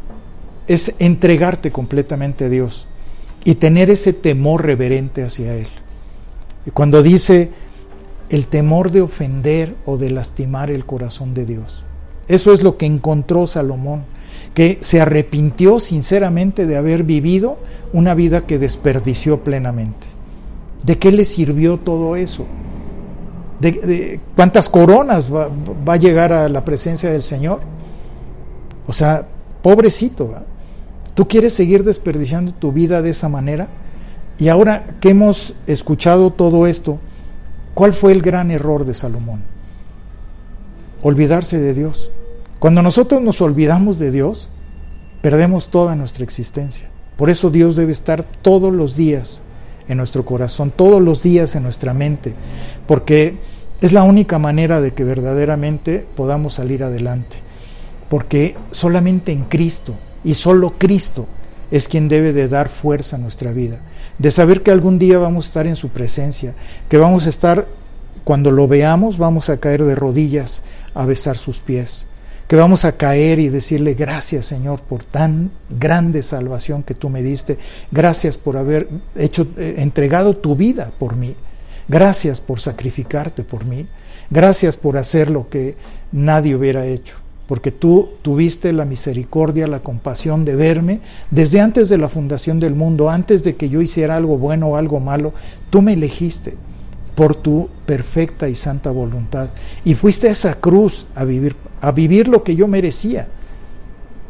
Speaker 1: es entregarte completamente a Dios y tener ese temor reverente hacia Él. Y cuando dice el temor de ofender o de lastimar el corazón de Dios. Eso es lo que encontró Salomón, que se arrepintió sinceramente de haber vivido una vida que desperdició plenamente. ¿De qué le sirvió todo eso? ¿De, cuántas coronas va, a llegar a la presencia del Señor? O sea, pobrecito, ¿tú quieres seguir desperdiciando tu vida de esa manera? Y ahora que hemos escuchado todo esto, ¿cuál fue el gran error de Salomón? Olvidarse de Dios. Cuando nosotros nos olvidamos de Dios, perdemos toda nuestra existencia. Por eso Dios debe estar todos los días en nuestro corazón, todos los días en nuestra mente, porque es la única manera de que verdaderamente podamos salir adelante. Porque solamente en Cristo y solo Cristo es quien debe de dar fuerza a nuestra vida, de saber que algún día vamos a estar en su presencia, que vamos a estar, cuando lo veamos, vamos a caer de rodillas a besar sus pies, que vamos a caer y decirle gracias Señor por tan grande salvación que tú me diste, gracias por haber hecho, eh, entregado tu vida por mí, gracias por sacrificarte por mí, gracias por hacer lo que nadie hubiera hecho porque tú tuviste la misericordia, la compasión de verme desde antes de la fundación del mundo, antes de que yo hiciera algo bueno o algo malo, tú me elegiste por tu perfecta y santa voluntad y fuiste a esa cruz a vivir a vivir lo que yo merecía.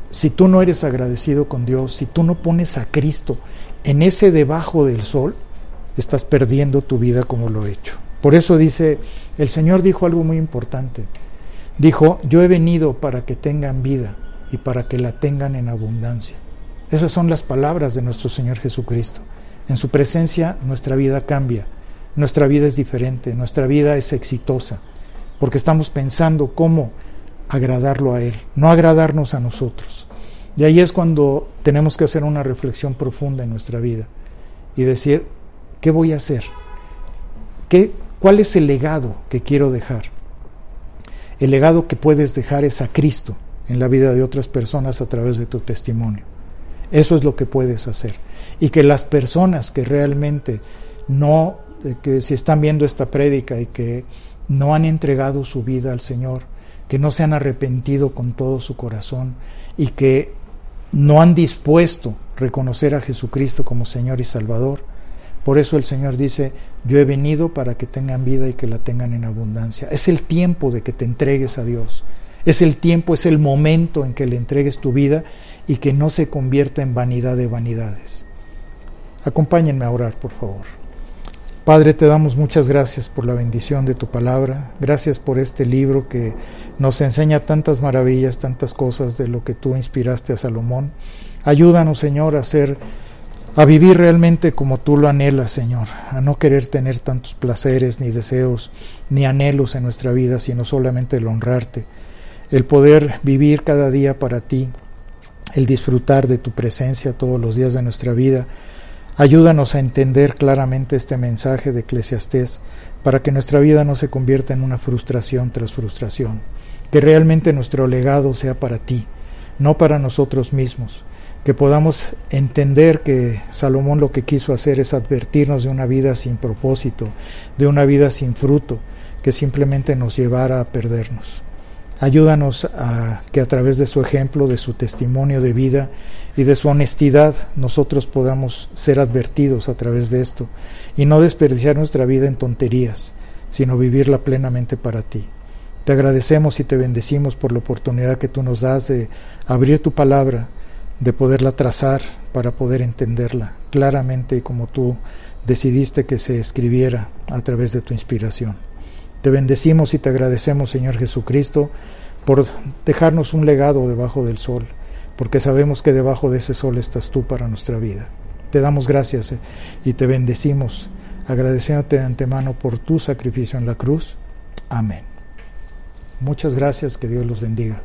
Speaker 1: Si tú no eres agradecido con Dios, si tú no pones a Cristo en ese debajo del sol, estás perdiendo tu vida como lo he hecho. Por eso dice, el Señor dijo algo muy importante. Dijo, yo he venido para que tengan vida y para que la tengan en abundancia. Esas son las palabras de nuestro Señor Jesucristo. En su presencia nuestra vida cambia, nuestra vida es diferente, nuestra vida es exitosa, porque estamos pensando cómo agradarlo a Él, no agradarnos a nosotros. Y ahí es cuando tenemos que hacer una reflexión profunda en nuestra vida y decir, ¿qué voy a hacer? ¿Qué, ¿Cuál es el legado que quiero dejar? el legado que puedes dejar es a Cristo en la vida de otras personas a través de tu testimonio. Eso es lo que puedes hacer. Y que las personas que realmente no, que si están viendo esta prédica y que no han entregado su vida al Señor, que no se han arrepentido con todo su corazón y que no han dispuesto reconocer a Jesucristo como Señor y Salvador, por eso el Señor dice, yo he venido para que tengan vida y que la tengan en abundancia. Es el tiempo de que te entregues a Dios. Es el tiempo, es el momento en que le entregues tu vida y que no se convierta en vanidad de vanidades. Acompáñenme a orar, por favor. Padre, te damos muchas gracias por la bendición de tu palabra. Gracias por este libro que nos enseña tantas maravillas, tantas cosas de lo que tú inspiraste a Salomón. Ayúdanos, Señor, a ser a vivir realmente como tú lo anhelas, Señor, a no querer tener tantos placeres, ni deseos, ni anhelos en nuestra vida, sino solamente el honrarte, el poder vivir cada día para ti, el disfrutar de tu presencia todos los días de nuestra vida. Ayúdanos a entender claramente este mensaje de Eclesiastés para que nuestra vida no se convierta en una frustración tras frustración, que realmente nuestro legado sea para ti, no para nosotros mismos, que podamos entender que Salomón lo que quiso hacer es advertirnos de una vida sin propósito, de una vida sin fruto, que simplemente nos llevara a perdernos. Ayúdanos a que a través de su ejemplo, de su testimonio de vida y de su honestidad nosotros podamos ser advertidos a través de esto y no desperdiciar nuestra vida en tonterías, sino vivirla plenamente para ti. Te agradecemos y te bendecimos por la oportunidad que tú nos das de abrir tu palabra, de poderla trazar para poder entenderla claramente como tú decidiste que se escribiera a través de tu inspiración. Te bendecimos y te agradecemos, Señor Jesucristo, por dejarnos un legado debajo del sol, porque sabemos que debajo de ese sol estás tú para nuestra vida. Te damos gracias eh, y te bendecimos, agradeciéndote de antemano por tu sacrificio en la cruz. Amén. Muchas gracias, que Dios los bendiga.